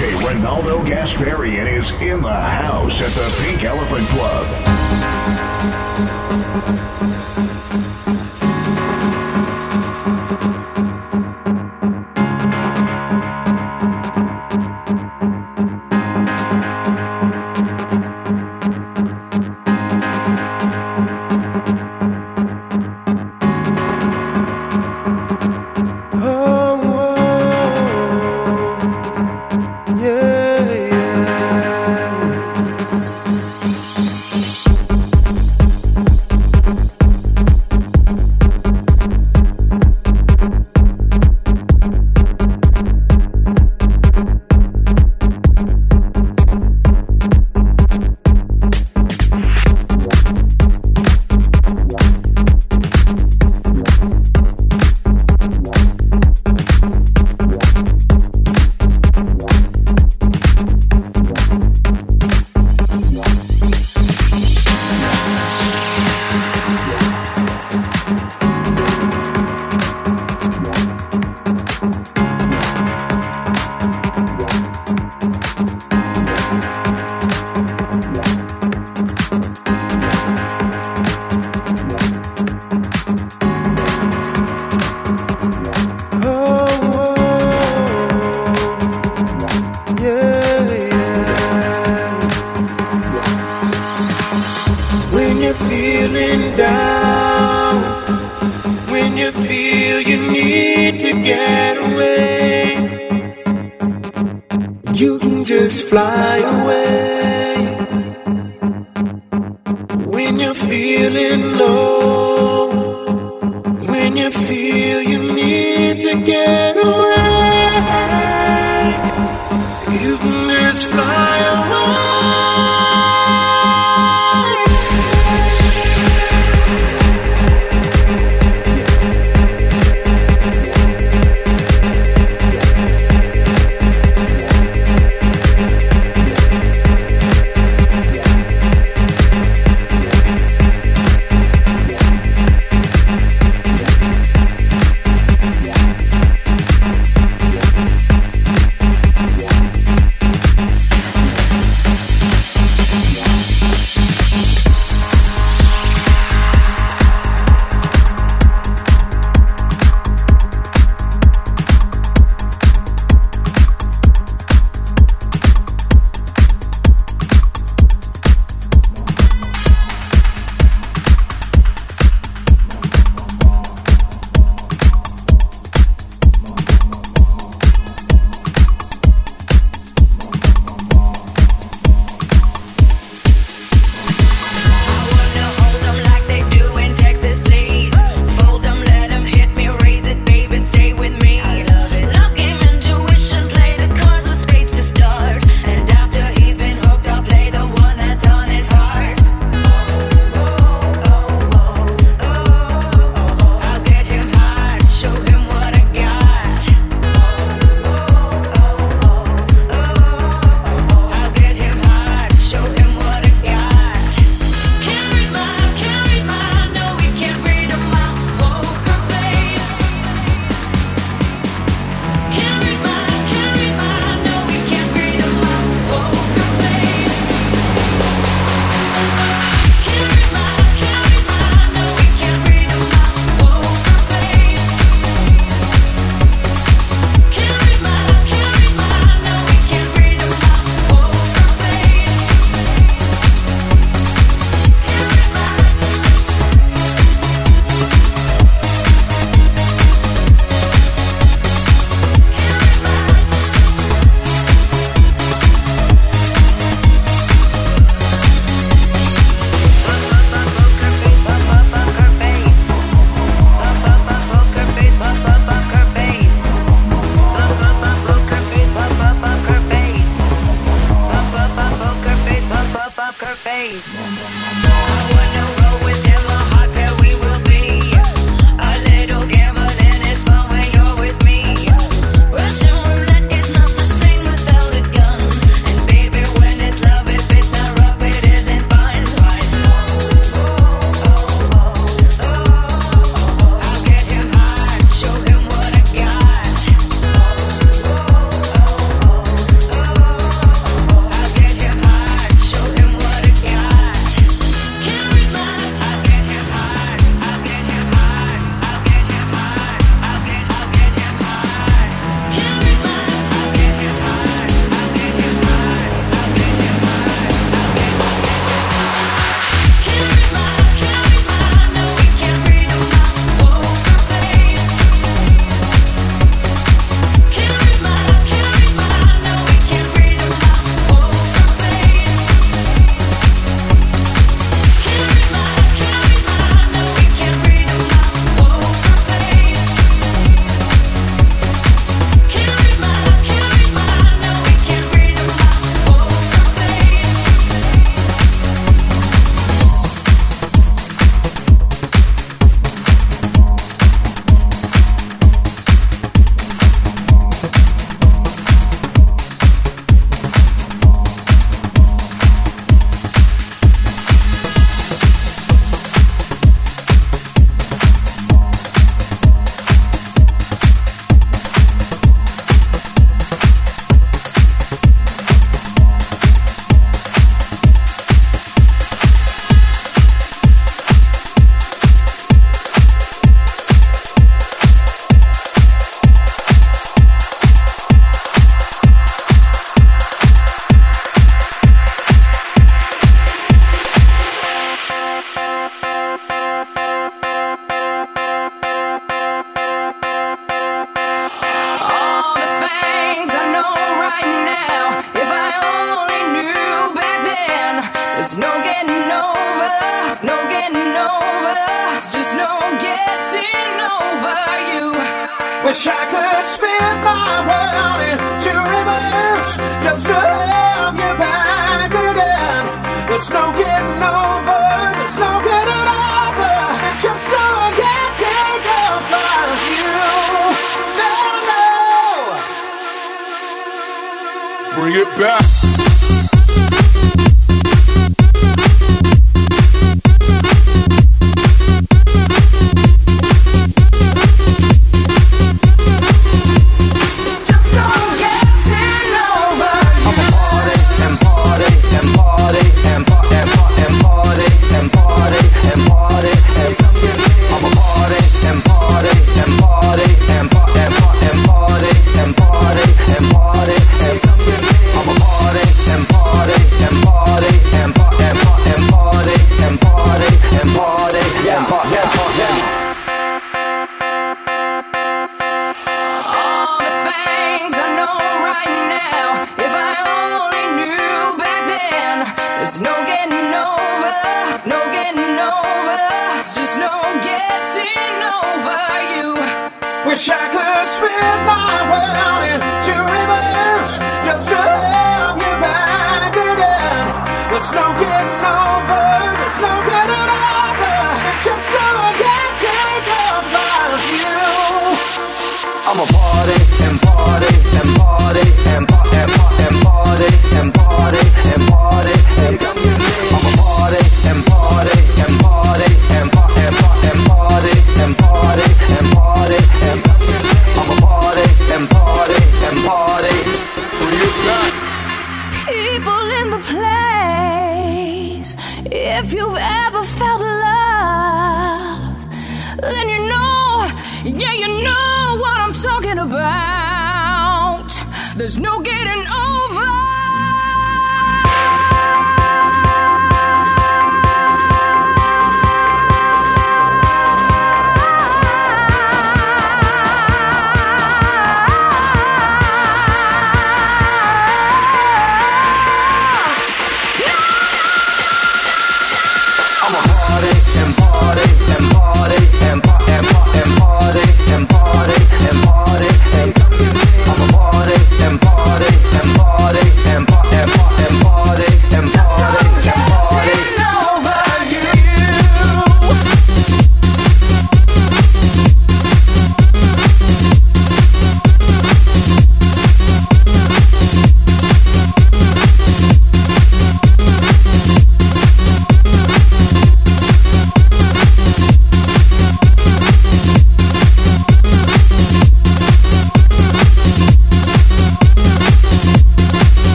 Ronaldo Gasparian is in the house at the Pink Elephant Club.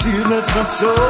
see that's not so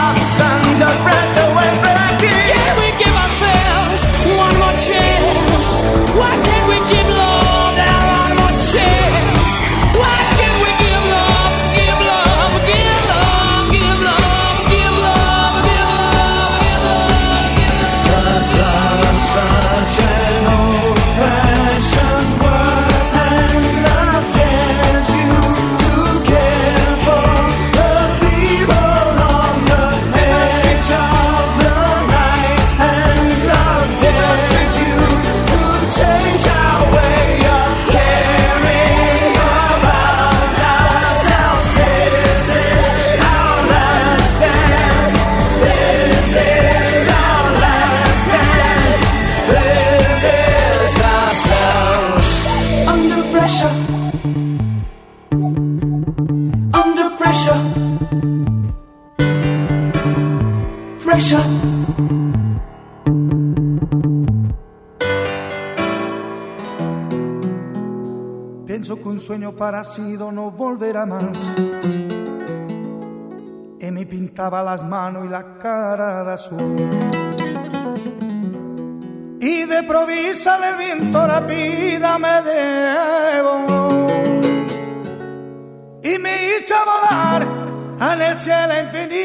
desaparecido no volverá más. Y me pintaba las manos y la cara de azul. Y de provisa el viento rápida me debo. Y me hizo volar en el cielo infinito.